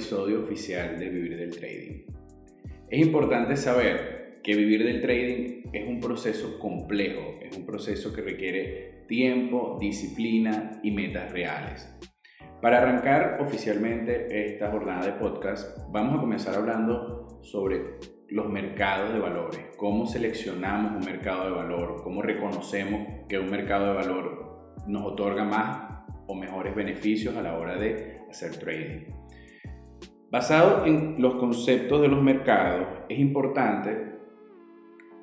episodio oficial de Vivir del Trading. Es importante saber que vivir del trading es un proceso complejo, es un proceso que requiere tiempo, disciplina y metas reales. Para arrancar oficialmente esta jornada de podcast, vamos a comenzar hablando sobre los mercados de valores, cómo seleccionamos un mercado de valor, cómo reconocemos que un mercado de valor nos otorga más o mejores beneficios a la hora de hacer trading. Basado en los conceptos de los mercados, es importante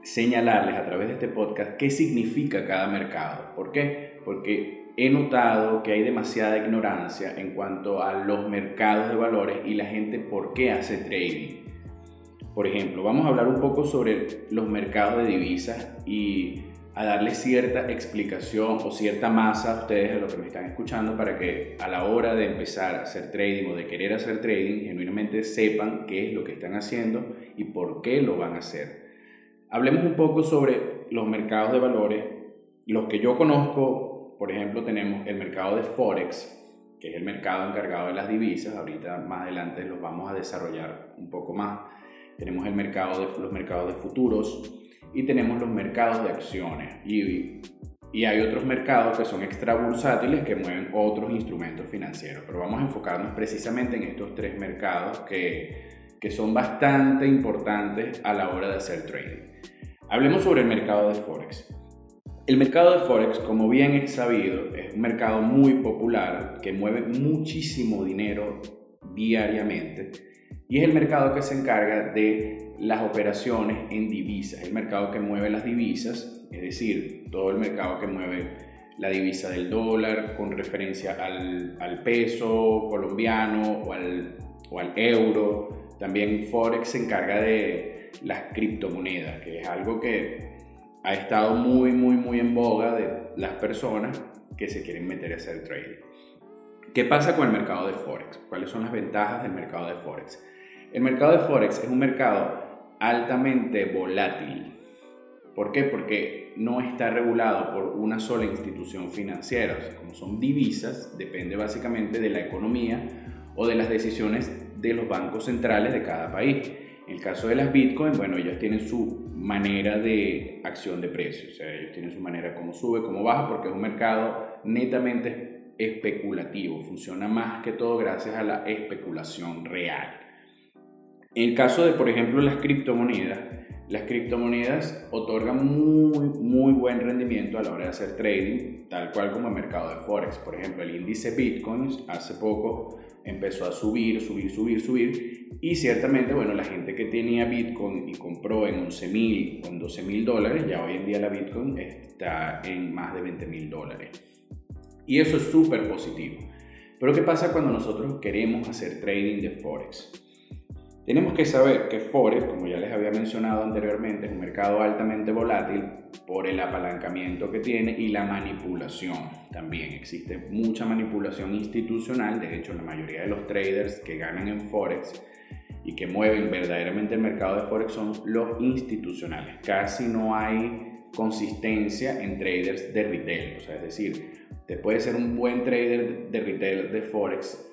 señalarles a través de este podcast qué significa cada mercado. ¿Por qué? Porque he notado que hay demasiada ignorancia en cuanto a los mercados de valores y la gente por qué hace trading. Por ejemplo, vamos a hablar un poco sobre los mercados de divisas y a darle cierta explicación o cierta masa a ustedes de lo que me están escuchando para que a la hora de empezar a hacer trading o de querer hacer trading, genuinamente sepan qué es lo que están haciendo y por qué lo van a hacer. Hablemos un poco sobre los mercados de valores. Los que yo conozco, por ejemplo, tenemos el mercado de Forex, que es el mercado encargado de las divisas. Ahorita más adelante los vamos a desarrollar un poco más. Tenemos el mercado de, los mercados de futuros, y tenemos los mercados de acciones. Y, y hay otros mercados que son extra bursátiles que mueven otros instrumentos financieros. Pero vamos a enfocarnos precisamente en estos tres mercados que, que son bastante importantes a la hora de hacer trading. Hablemos sobre el mercado de Forex. El mercado de Forex, como bien es sabido, es un mercado muy popular que mueve muchísimo dinero diariamente y es el mercado que se encarga de las operaciones en divisas, el mercado que mueve las divisas, es decir, todo el mercado que mueve la divisa del dólar con referencia al, peso colombiano o al, o al euro. También Forex se encarga de las criptomonedas, que es algo que ha estado muy, muy, muy en boga de las personas que se quieren meter a hacer trading. ¿Qué pasa con el mercado de Forex? ¿Cuáles son las ventajas del mercado de Forex? El mercado de Forex es un mercado altamente volátil. ¿Por qué? Porque no está regulado por una sola institución financiera. como son divisas, depende básicamente de la economía o de las decisiones de los bancos centrales de cada país. En el caso de las Bitcoin, bueno, ellos tienen su manera de acción de precios, o sea, ellos tienen su manera como sube, como baja, porque es un mercado netamente especulativo, funciona más que todo gracias a la especulación real. En el caso de, por ejemplo, las criptomonedas, las criptomonedas otorgan muy, muy buen rendimiento a la hora de hacer trading, tal cual como el mercado de Forex. Por ejemplo, el índice Bitcoins hace poco empezó a subir, subir, subir, subir. Y ciertamente, bueno, la gente que tenía Bitcoin y compró en 11 mil en 12 mil dólares, ya hoy en día la Bitcoin está en más de 20 mil dólares. Y eso es súper positivo. Pero ¿qué pasa cuando nosotros queremos hacer trading de Forex? Tenemos que saber que Forex, como ya les había mencionado anteriormente, es un mercado altamente volátil por el apalancamiento que tiene y la manipulación también. Existe mucha manipulación institucional, de hecho la mayoría de los traders que ganan en Forex y que mueven verdaderamente el mercado de Forex son los institucionales. Casi no hay consistencia en traders de retail, o sea, es decir, te puede ser un buen trader de retail de Forex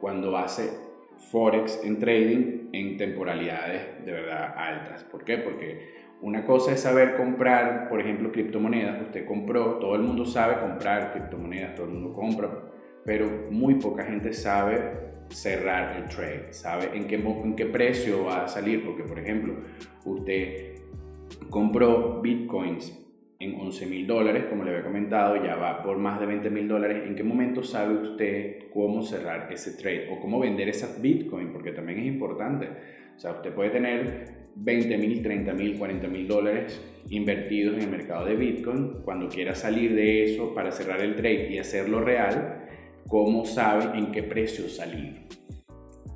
cuando hace Forex en trading en temporalidades de verdad altas. ¿Por qué? Porque una cosa es saber comprar, por ejemplo, criptomonedas. Usted compró, todo el mundo sabe comprar criptomonedas, todo el mundo compra, pero muy poca gente sabe cerrar el trade, sabe en qué, en qué precio va a salir. Porque, por ejemplo, usted compró bitcoins en 11 mil dólares, como le había comentado, ya va por más de 20 mil dólares. ¿En qué momento sabe usted cómo cerrar ese trade o cómo vender esa Bitcoin? Porque también es importante. O sea, usted puede tener 20 mil, 30 mil, 40 mil dólares invertidos en el mercado de Bitcoin. Cuando quiera salir de eso para cerrar el trade y hacerlo real, ¿cómo sabe en qué precio salir?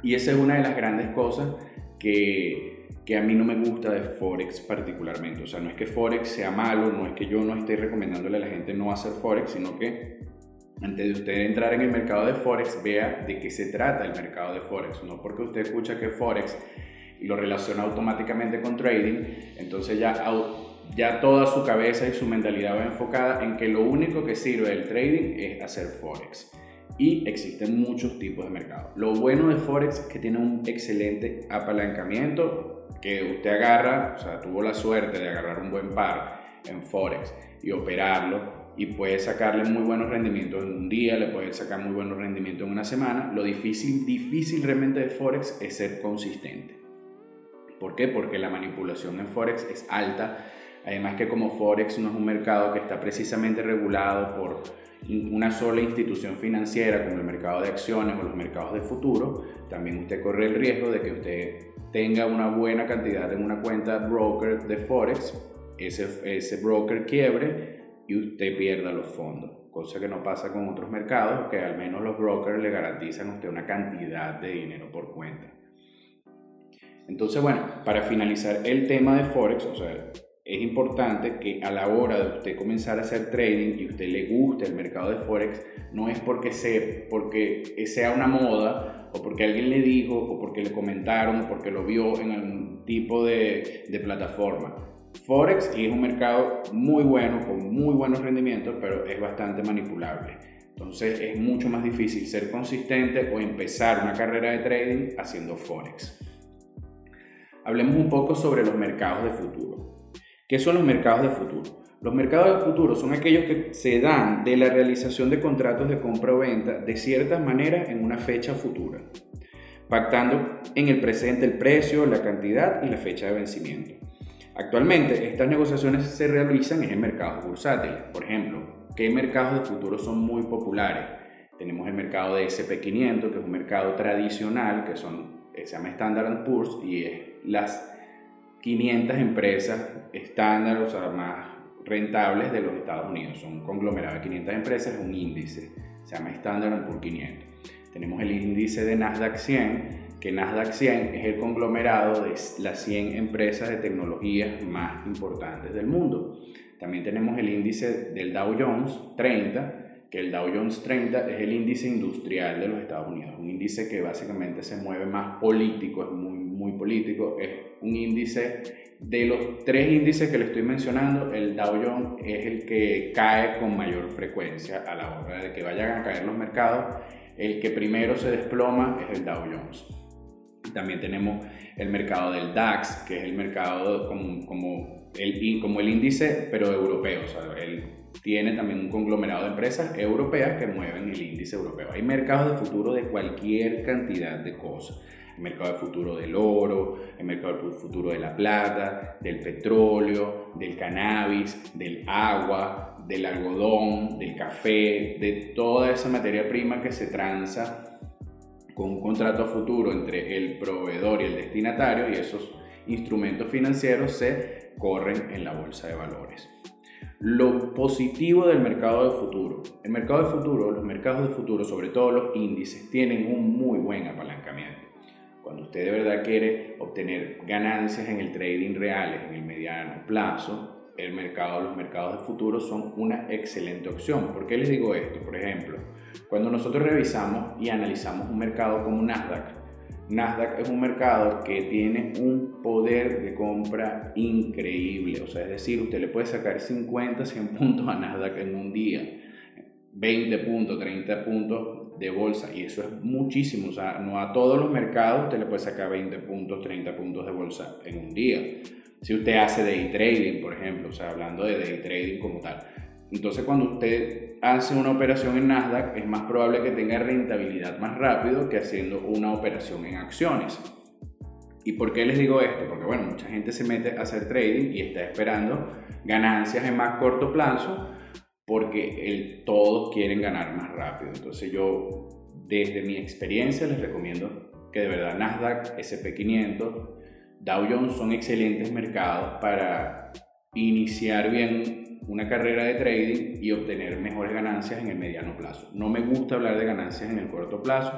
Y esa es una de las grandes cosas que que a mí no me gusta de Forex particularmente. O sea, no es que Forex sea malo, no es que yo no esté recomendándole a la gente no hacer Forex, sino que antes de usted entrar en el mercado de Forex, vea de qué se trata el mercado de Forex. No porque usted escucha que Forex lo relaciona automáticamente con trading, entonces ya, ya toda su cabeza y su mentalidad va enfocada en que lo único que sirve del trading es hacer Forex. y existen muchos tipos de mercados. Lo bueno de Forex es que tiene un excelente apalancamiento que usted agarra, o sea, tuvo la suerte de agarrar un buen par en Forex y operarlo y puede sacarle muy buenos rendimientos en un día, le puede sacar muy buenos rendimientos en una semana. Lo difícil, difícil realmente de Forex es ser consistente. ¿Por qué? Porque la manipulación en Forex es alta. Además que como Forex no es un mercado que está precisamente regulado por una sola institución financiera como el mercado de acciones o los mercados de futuro, también usted corre el riesgo de que usted tenga una buena cantidad en una cuenta broker de Forex, ese, ese broker quiebre y usted pierda los fondos, cosa que no pasa con otros mercados, que al menos los brokers le garantizan a usted una cantidad de dinero por cuenta. Entonces, bueno, para finalizar el tema de Forex, o sea, es importante que a la hora de usted comenzar a hacer trading y usted le guste el mercado de Forex, no es porque, se, porque sea una moda o porque alguien le dijo o porque le comentaron o porque lo vio en algún tipo de plataforma. Forex es un mercado muy bueno, con muy buenos rendimientos, pero es bastante manipulable. Entonces es mucho más difícil ser consistente o empezar una carrera de trading haciendo Forex. Hablemos un poco sobre los mercados de futuro. ¿Qué son los mercados de futuro? Los mercados de futuro son aquellos que se dan de la realización de contratos de compra o venta de ciertas maneras en una fecha futura, pactando en el presente el precio, la cantidad y la fecha de vencimiento. Actualmente estas negociaciones se realizan en mercados bursátiles. Por ejemplo, ¿qué mercados de futuro son muy populares? Tenemos el mercado de SP500, que es un mercado tradicional, que son, se llama Standard Poor's y es las 500 empresas estándar, o sea, más rentables de los Estados Unidos. Son un conglomerado de 500 empresas, un índice, se llama Standard Poor's 500. Tenemos el índice de Nasdaq 100, que Nasdaq 100 es el conglomerado de las 100 empresas de tecnología más importantes del mundo. También tenemos el índice del Dow Jones 30, que el Dow Jones 30 es el índice industrial de los Estados Unidos, un índice que básicamente se mueve más político, es muy político, es un índice de los tres índices que le estoy mencionando, el Dow Jones es el que cae con mayor frecuencia a la hora de que vayan a caer los mercados, el que primero se desploma es el Dow Jones. También tenemos el mercado del DAX, que es el mercado como, como, el, como el índice, pero europeo. O sea, él tiene también un conglomerado de empresas europeas que mueven el índice europeo. Hay mercados de futuro de cualquier cantidad de cosas. El mercado de futuro del oro, el mercado de futuro de la plata, del petróleo, del cannabis, del agua, del algodón, del café, de toda esa materia prima que se transa con un contrato futuro entre el proveedor y el destinatario y esos instrumentos financieros se corren en la bolsa de valores. Lo positivo del mercado de futuro. El mercado de futuro, los mercados de futuro, sobre todo los índices, tienen un muy buen apalancamiento. Cuando usted de verdad quiere obtener ganancias en el trading reales en el mediano plazo, el mercado, los mercados de futuro son una excelente opción. ¿Por qué les digo esto? Por ejemplo, cuando nosotros revisamos y analizamos un mercado como Nasdaq, Nasdaq es un mercado que tiene un poder de compra increíble. O sea, es decir, usted le puede sacar 50, 100 puntos a Nasdaq en un día, 20 puntos, 30 puntos de bolsa. Y eso es muchísimo. O sea, no a todos los mercados usted le puede sacar 20 puntos, 30 puntos de bolsa en un día. Si usted hace day trading, por ejemplo, o sea, hablando de day trading como tal. Entonces, cuando usted hace una operación en Nasdaq, es más probable que tenga rentabilidad más rápido que haciendo una operación en acciones. ¿Y por qué les digo esto? Porque, bueno, mucha gente se mete a hacer trading y está esperando ganancias en más corto plazo porque el, todos quieren ganar más rápido. Entonces, yo, desde mi experiencia, les recomiendo que de verdad Nasdaq, SP500, Dow Jones son excelentes mercados para iniciar bien una carrera de trading y obtener mejores ganancias en el mediano plazo. No me gusta hablar de ganancias en el corto plazo,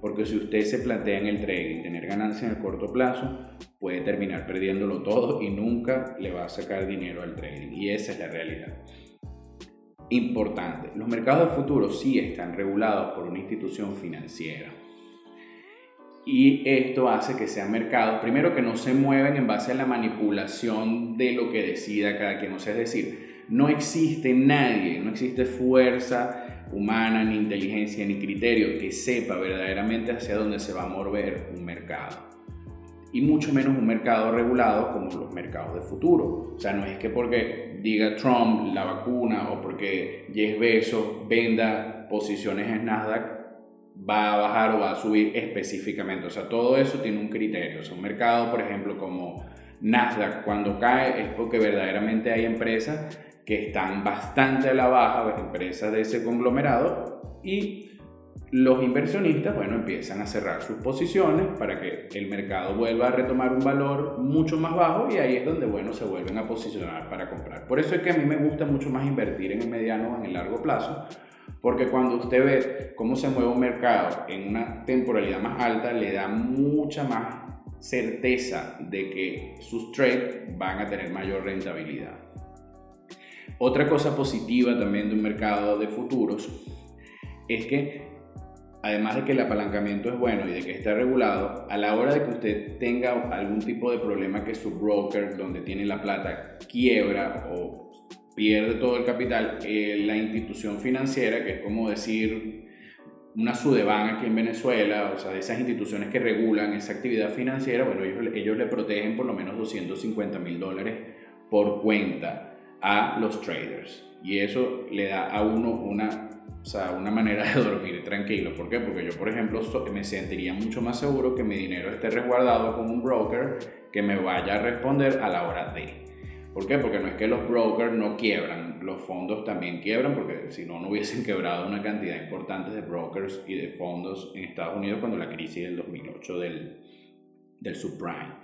porque si usted se plantea en el trading tener ganancias en el corto plazo, puede terminar perdiéndolo todo y nunca le va a sacar dinero al trading. Y esa es la realidad. Importante, los mercados de futuro sí están regulados por una institución financiera. Y esto hace que sean mercados, primero que no se mueven en base a la manipulación de lo que decida cada quien. O sea, es decir, no existe nadie, no existe fuerza humana, ni inteligencia, ni criterio que sepa verdaderamente hacia dónde se va a mover un mercado y mucho menos un mercado regulado como los mercados de futuro. O sea, no es que porque diga Trump la vacuna o porque Jeff Bezos venda posiciones en Nasdaq va a bajar o va a subir específicamente. O sea, todo eso tiene un criterio. O sea, un mercado, por ejemplo, como Nasdaq, cuando cae es porque verdaderamente hay empresas que están bastante a la baja, empresas de ese conglomerado, y los inversionistas, bueno, empiezan a cerrar sus posiciones para que el mercado vuelva a retomar un valor mucho más bajo y ahí es donde, bueno, se vuelven a posicionar para comprar. Por eso es que a mí me gusta mucho más invertir en el mediano o en el largo plazo, porque cuando usted ve cómo se mueve un mercado en una temporalidad más alta, le da mucha más certeza de que sus trades van a tener mayor rentabilidad. Otra cosa positiva también de un mercado de futuros es que además de que el apalancamiento es bueno y de que está regulado, a la hora de que usted tenga algún tipo de problema que su broker donde tiene la plata quiebra o pierde todo el capital, eh, la institución financiera, que es como decir una Sudeban aquí en Venezuela, o sea, de esas instituciones que regulan esa actividad financiera, bueno, ellos, ellos le protegen por lo menos 250 mil dólares por cuenta a los traders. Y eso le da a uno una o sea, una manera de dormir tranquilo. ¿Por qué? Porque yo, por ejemplo, me sentiría mucho más seguro que mi dinero esté resguardado con un broker que me vaya a responder a la hora de. ¿Por qué? Porque no es que los brokers no quiebran, los fondos también quiebran, porque si no, no hubiesen quebrado una cantidad importante de brokers y de fondos en Estados Unidos cuando la crisis del 2008 del, del subprime.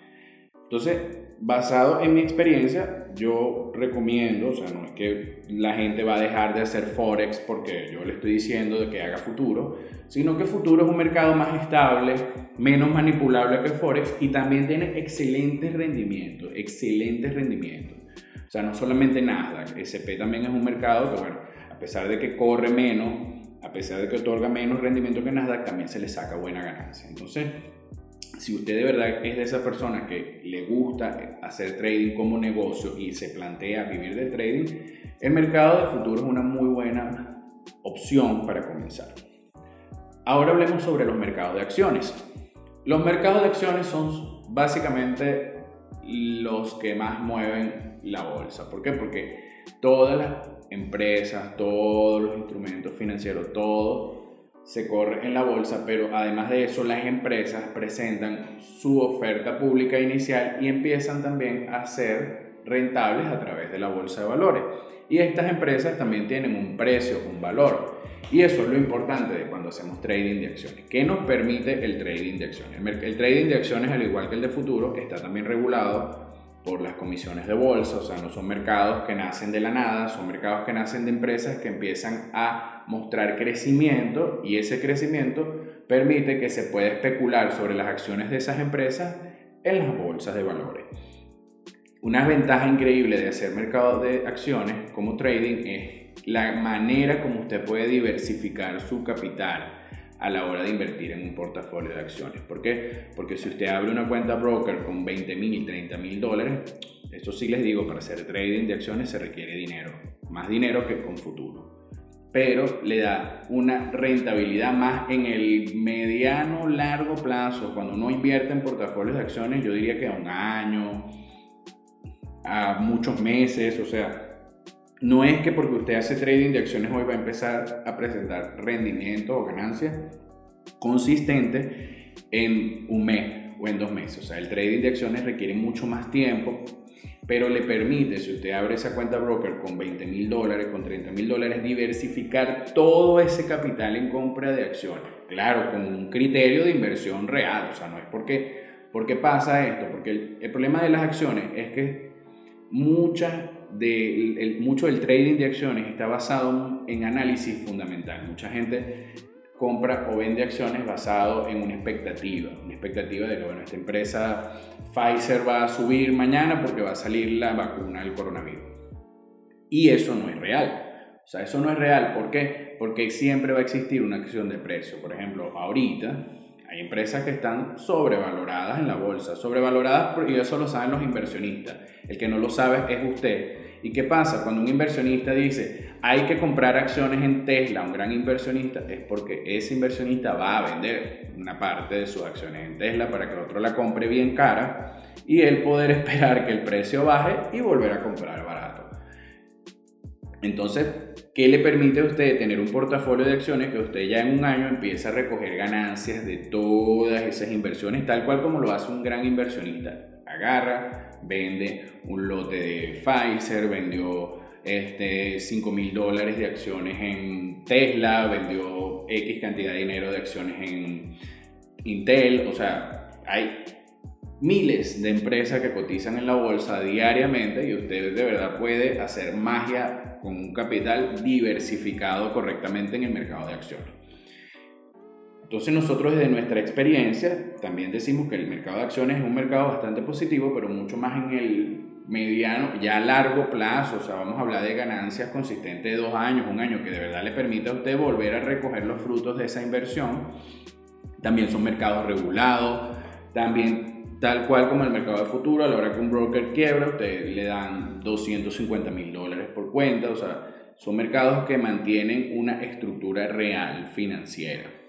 Entonces, basado en mi experiencia, yo recomiendo, o sea, no es que la gente va a dejar de hacer Forex porque yo le estoy diciendo de que haga futuro, sino que futuro es un mercado más estable, menos manipulable que Forex y también tiene excelentes rendimientos, excelentes rendimientos. O sea, no solamente Nasdaq, SP también es un mercado que, bueno, a pesar de que corre menos, a pesar de que otorga menos rendimiento que Nasdaq, también se le saca buena ganancia. Entonces, si usted de verdad es de esa persona que le gusta hacer trading como negocio y se plantea vivir del trading, el mercado de futuro es una muy buena opción para comenzar. Ahora hablemos sobre los mercados de acciones. Los mercados de acciones son básicamente los que más mueven la bolsa. ¿Por qué? Porque todas las empresas, todos los instrumentos financieros, todo se corre en la bolsa, pero además de eso las empresas presentan su oferta pública inicial y empiezan también a ser rentables a través de la bolsa de valores. Y estas empresas también tienen un precio, un valor. Y eso es lo importante de cuando hacemos trading de acciones. ¿Qué nos permite el trading de acciones? El trading de acciones, al igual que el de futuro, está también regulado por las comisiones de bolsa, o sea, no son mercados que nacen de la nada, son mercados que nacen de empresas que empiezan a mostrar crecimiento y ese crecimiento permite que se pueda especular sobre las acciones de esas empresas en las bolsas de valores. Una ventaja increíble de hacer mercado de acciones como trading es la manera como usted puede diversificar su capital a la hora de invertir en un portafolio de acciones. ¿Por qué? Porque si usted abre una cuenta broker con 20 mil y 30 mil dólares, esto sí les digo, para hacer trading de acciones se requiere dinero, más dinero que con futuro. Pero le da una rentabilidad más en el mediano largo plazo. Cuando uno invierte en portafolios de acciones, yo diría que a un año, a muchos meses, o sea, no es que porque usted hace trading de acciones hoy va a empezar a presentar rendimiento o ganancia consistente en un mes o en dos meses. O sea, el trading de acciones requiere mucho más tiempo, pero le permite, si usted abre esa cuenta broker con 20 mil dólares, con 30 mil dólares, diversificar todo ese capital en compra de acciones. Claro, con un criterio de inversión real. O sea, no es porque, porque pasa esto, porque el, el problema de las acciones es que muchas de, mucho del trading de acciones está basado en análisis fundamental. Mucha gente compra o vende acciones basado en una expectativa, una expectativa de que bueno, esta empresa Pfizer va a subir mañana porque va a salir la vacuna del coronavirus. Y eso no es real. O sea, eso no es real. ¿Por qué? Porque siempre va a existir una acción de precio. Por ejemplo, ahorita hay empresas que están sobrevaloradas en la bolsa, sobrevaloradas y eso lo saben los inversionistas. El que no lo sabe es usted ¿Y qué pasa? Cuando un inversionista dice, hay que comprar acciones en Tesla, un gran inversionista, es porque ese inversionista va a vender una parte de sus acciones en Tesla para que otro la compre bien cara y él poder esperar que el precio baje y volver a comprar barato. Entonces, ¿qué le permite a usted tener un portafolio de acciones que usted ya en un año empieza a recoger ganancias de todas esas inversiones, tal cual como lo hace un gran inversionista? Agarra, vende un lote de Pfizer, vendió este, 5 mil dólares de acciones en Tesla, vendió X cantidad de dinero de acciones en Intel, o sea, hay miles de empresas que cotizan en la bolsa diariamente y usted de verdad puede hacer magia con un capital diversificado correctamente en el mercado de acciones. Entonces nosotros desde nuestra experiencia también decimos que el mercado de acciones es un mercado bastante positivo, pero mucho más en el mediano, ya a largo plazo, o sea, vamos a hablar de ganancias consistentes de dos años, un año, que de verdad le permita a usted volver a recoger los frutos de esa inversión. También son mercados regulados, también Tal cual como el mercado de futuro, a la hora que un broker quiebra, ustedes le dan 250 mil dólares por cuenta. O sea, son mercados que mantienen una estructura real financiera.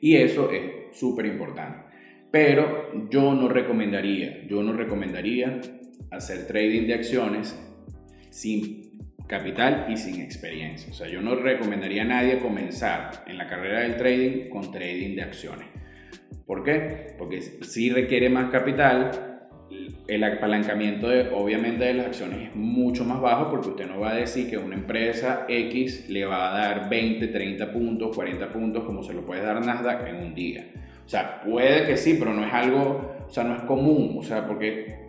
Y eso es súper importante. Pero yo no recomendaría, yo no recomendaría hacer trading de acciones sin capital y sin experiencia. O sea, yo no recomendaría a nadie comenzar en la carrera del trading con trading de acciones. ¿Por qué? Porque si requiere más capital, el apalancamiento de, obviamente de las acciones es mucho más bajo porque usted no va a decir que una empresa X le va a dar 20, 30 puntos, 40 puntos como se lo puede dar Nasdaq en un día. O sea, puede que sí, pero no es algo, o sea, no es común, o sea, porque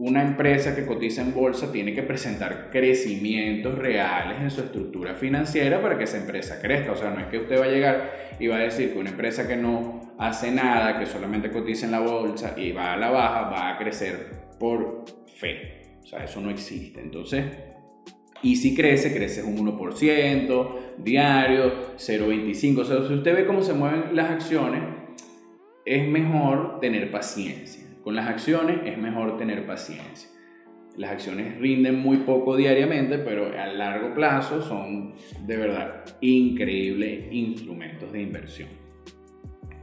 una empresa que cotiza en bolsa tiene que presentar crecimientos reales en su estructura financiera para que esa empresa crezca. O sea, no es que usted va a llegar y va a decir que una empresa que no hace nada, que solamente cotiza en la bolsa y va a la baja, va a crecer por fe. O sea, eso no existe. Entonces, y si crece, crece un 1% diario, 0,25. O sea, si usted ve cómo se mueven las acciones, es mejor tener paciencia. Con las acciones es mejor tener paciencia. Las acciones rinden muy poco diariamente, pero a largo plazo son de verdad increíbles instrumentos de inversión.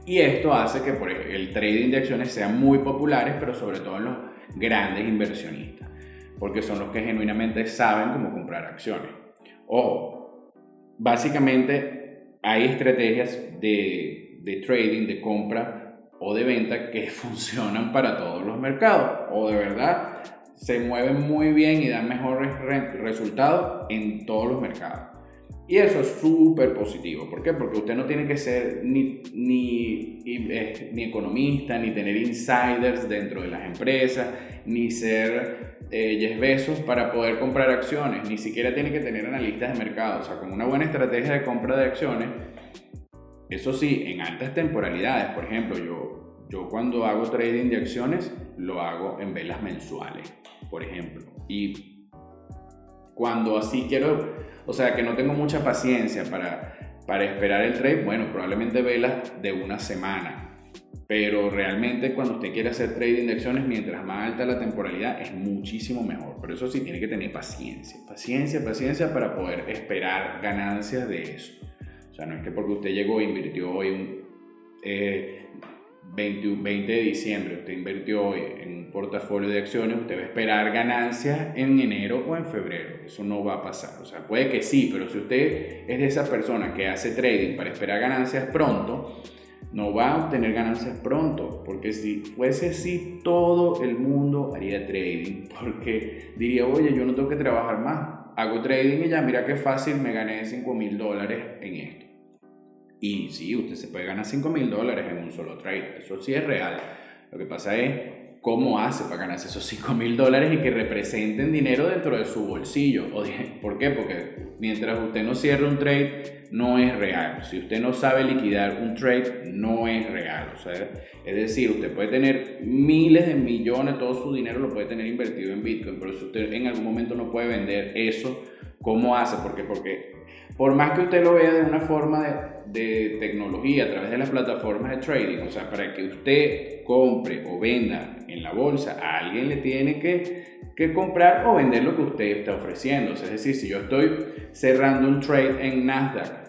Y esto hace que el trading de acciones sea muy populares, pero sobre todo en los grandes inversionistas, porque son los que genuinamente saben cómo comprar acciones. Ojo, básicamente hay estrategias de, de trading, de compra o de venta que funcionan para todos los mercados o de verdad se mueven muy bien y dan mejores resultados en todos los mercados. Y eso es súper positivo. ¿Por qué? Porque usted no tiene que ser ni, ni, eh, ni, economista, ni tener insiders dentro de las empresas, ni ser eh, para poder comprar acciones. Ni siquiera tiene que tener analistas de mercado. O sea, con una buena estrategia de compra de acciones, eso sí, en altas temporalidades, por ejemplo, yo, yo cuando hago trading de acciones lo hago en velas mensuales, por ejemplo. Y cuando así quiero, o sea, que no tengo mucha paciencia para, para esperar el trade, bueno, probablemente velas de una semana. Pero realmente cuando usted quiere hacer trading de acciones, mientras más alta la temporalidad, es muchísimo mejor. Pero eso sí, tiene que tener paciencia. Paciencia, paciencia para poder esperar ganancias de eso sea, no es que porque usted llegó e invirtió hoy un 20, 20, de diciembre, usted invirtió hoy en un portafolio de acciones, usted va a esperar ganancias en enero o en febrero. Eso no va a pasar. O sea, puede que sí, pero si usted es de esa persona que hace trading para esperar ganancias pronto, no va a obtener ganancias pronto, porque si fuese así, todo el mundo haría trading, porque diría, oye, yo no tengo que trabajar más, hago trading y ya, mira qué fácil, me gané 5 mil dólares en esto. Y sí, usted se puede ganar 5 mil dólares en un solo trade, eso sí es real. Lo que pasa es cómo hace para ganarse esos 5 mil dólares y que representen dinero dentro de su bolsillo. ¿Por qué? Porque mientras usted no cierre un trade, no es real. Si usted no sabe liquidar un trade, no es real. O es decir, usted puede tener miles de millones, todo su dinero lo puede tener invertido en Bitcoin, pero si usted en algún momento no puede vender eso ¿Cómo hace? Porque, porque por más que usted lo vea de una forma de, tecnología a través de las plataformas de trading, o sea, para que usted compre o venda en la bolsa, a alguien le tiene que, que comprar o vender lo que usted está ofreciendo. es decir, si yo estoy cerrando un trade en Nasdaq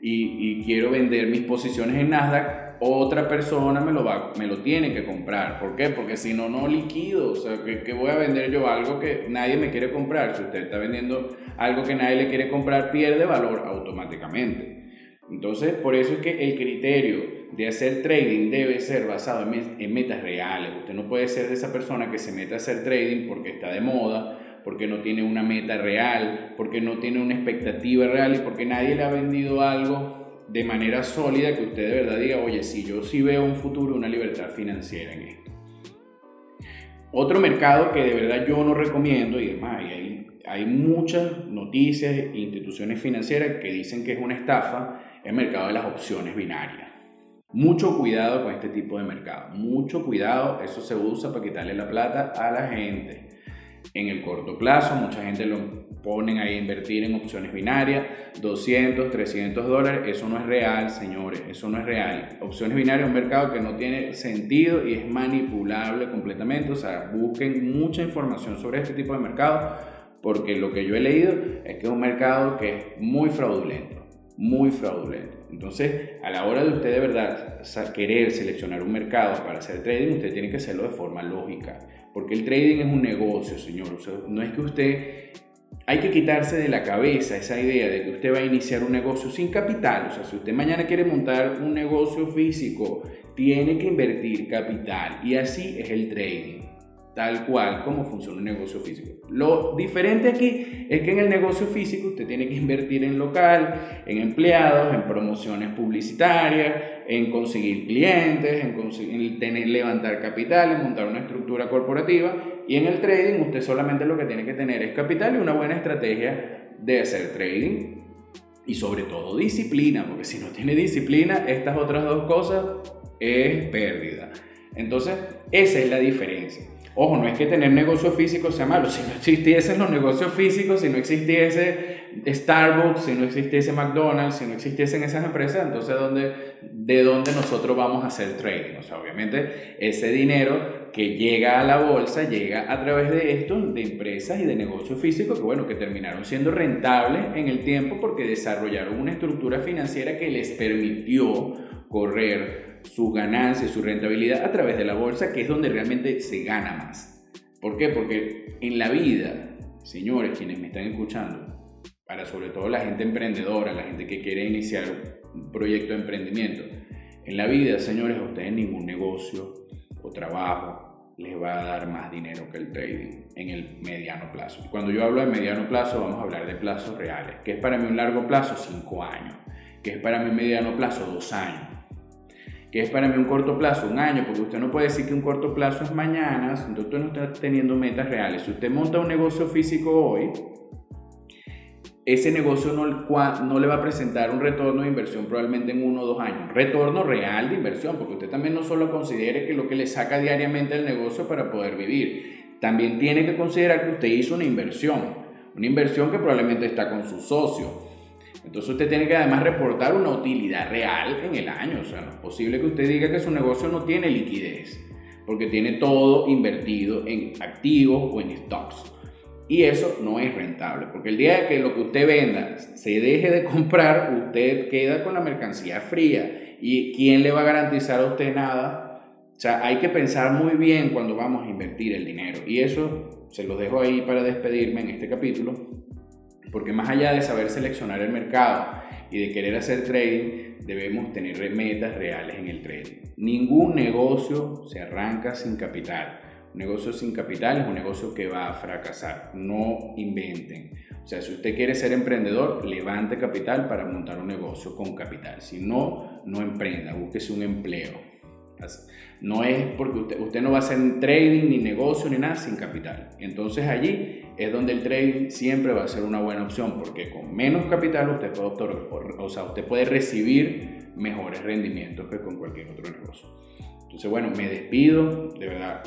y quiero vender mis posiciones en Nasdaq, otra persona me lo, va, me lo tiene que comprar. ¿Por qué? Porque si no, no liquido. O sea, ¿qué, voy a vender yo? Algo que nadie me quiere comprar. Si usted está vendiendo algo que nadie le quiere comprar, pierde valor automáticamente. Entonces, por eso es que el criterio de hacer trading debe ser basado en, metas reales. Usted no puede ser de esa persona que se mete a hacer trading porque está de moda, porque no tiene una meta real, porque no tiene una expectativa real y porque nadie le ha vendido algo de manera sólida que usted de verdad diga, oye, si yo sí veo un futuro, una libertad financiera en esto. Otro mercado que de verdad yo no recomiendo, y además hay, hay muchas noticias e instituciones financieras que dicen que es una estafa, es el mercado de las opciones binarias. Mucho cuidado con este tipo de mercado, mucho cuidado, eso se usa para quitarle la plata a la gente en el corto plazo. Mucha gente lo ponen ahí a invertir en opciones binarias, 200, 300 dólares. Eso no es real, señores, eso no es real. Opciones binarias es un mercado que no tiene sentido y es manipulable completamente. O sea, busquen mucha información sobre este tipo de mercado porque lo que yo he leído es que es un mercado que es muy fraudulento, muy fraudulento. Entonces, a la hora de usted de verdad querer seleccionar un mercado para hacer trading, usted tiene que hacerlo de forma lógica porque el trading es un negocio, señor. no es que usted... Hay que quitarse de la cabeza esa idea de que usted va a iniciar un negocio sin capital. O sea, si usted mañana quiere montar un negocio físico, tiene que invertir capital. Y así es el trading tal cual como funciona un negocio físico. Lo diferente aquí es que en el negocio físico usted tiene que invertir en local, en empleados, en promociones publicitarias, en conseguir clientes, en, conseguir, tener, levantar capital, en montar una estructura corporativa. Y en el trading usted solamente lo que tiene que tener es capital y una buena estrategia de hacer trading. Y sobre todo disciplina, porque si no tiene disciplina, estas otras dos cosas es pérdida. Entonces, esa es la diferencia. Ojo, no es que tener negocio físico sea malo. Si no existiesen los negocios físicos, si no existiese Starbucks, si no existiese McDonald's, si no existiesen esas empresas, entonces ¿dónde, ¿de dónde nosotros vamos a hacer trading? O sea, obviamente ese dinero que llega a la bolsa llega a través de esto, de empresas y de negocios físicos que, bueno, que terminaron siendo rentables en el tiempo porque desarrollaron una estructura financiera que les permitió correr su ganancia su rentabilidad a través de la bolsa, que es donde realmente se gana más. ¿Por qué? Porque en la vida, señores, quienes me están escuchando, para sobre todo la gente emprendedora, la gente que quiere iniciar un proyecto de emprendimiento, en la vida, señores, a ustedes ningún negocio o trabajo les va a dar más dinero que el trading en el mediano plazo. cuando yo hablo de mediano plazo, vamos a hablar de plazos reales. que es para mí un largo plazo? Cinco años. que es para mí un mediano plazo? Dos años que es para mí un corto plazo, un año, porque usted no puede decir que un corto plazo es mañana, entonces usted no está teniendo metas reales. Si usted monta un negocio físico hoy, ese negocio no, le va a presentar un retorno de inversión probablemente en uno o dos años. Retorno real de inversión, porque usted también no solo considere que lo que le saca diariamente el negocio para poder vivir, también tiene que considerar que usted hizo una inversión, una inversión que probablemente está con su socio entonces usted tiene que además reportar una utilidad real en el año. O sea, no es posible que usted diga que su negocio no tiene liquidez, porque tiene todo invertido en activos o en stocks. Y eso no es rentable, porque el día que lo que usted venda se deje de comprar, usted queda con la mercancía fría. ¿Y quién le va a garantizar a usted nada? O sea, hay que pensar muy bien cuando vamos a invertir el dinero. Y eso se lo dejo ahí para despedirme en este capítulo. Porque más allá de saber seleccionar el mercado y de querer hacer trading, debemos tener metas reales en el trading. Ningún negocio se arranca sin capital. Un negocio sin capital es un negocio que va a fracasar. No inventen. O sea, si usted quiere ser emprendedor, levante capital para montar un negocio con capital. Si no, no emprenda, búsquese un empleo. No es porque usted, usted no va a hacer trading, ni negocio, ni nada sin capital. Entonces allí es donde el trading siempre va a ser una buena opción, porque con menos capital usted puede, o sea, usted puede recibir mejores rendimientos que con cualquier otro negocio. Entonces, bueno, me despido, de verdad.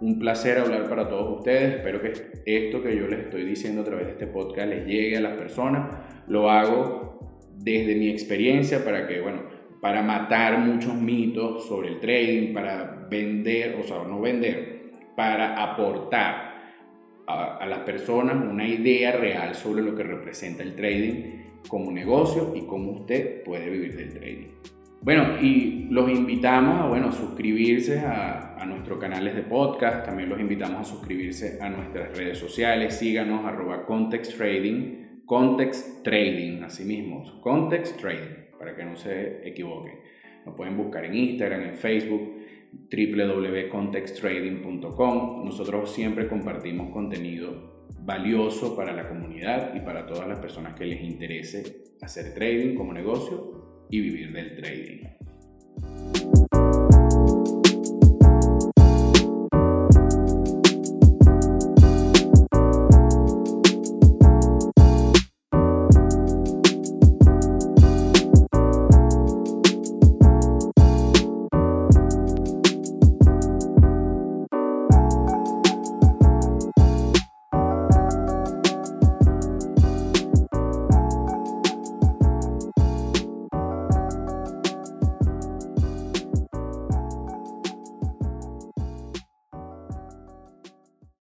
un placer hablar para todos ustedes. Espero que esto que yo les estoy diciendo a través de este podcast les llegue a las personas. Lo hago desde mi experiencia para que, bueno, para matar muchos mitos sobre el trading, para vender, o sea, no vender, para aportar a, las personas una idea real sobre lo que representa el trading como negocio y cómo usted puede vivir del trading. Bueno, y los invitamos a bueno, suscribirse a, a nuestros canales de podcast, también los invitamos a suscribirse a nuestras redes sociales, síganos arroba Context Trading, Context Trading, así mismo, Context Trading, para que no se equivoquen. Nos pueden buscar en Instagram, en Facebook, www.contexttrading.com. Nosotros siempre compartimos contenido valioso para la comunidad y para todas las personas que les interese hacer trading como negocio y vivir del trading.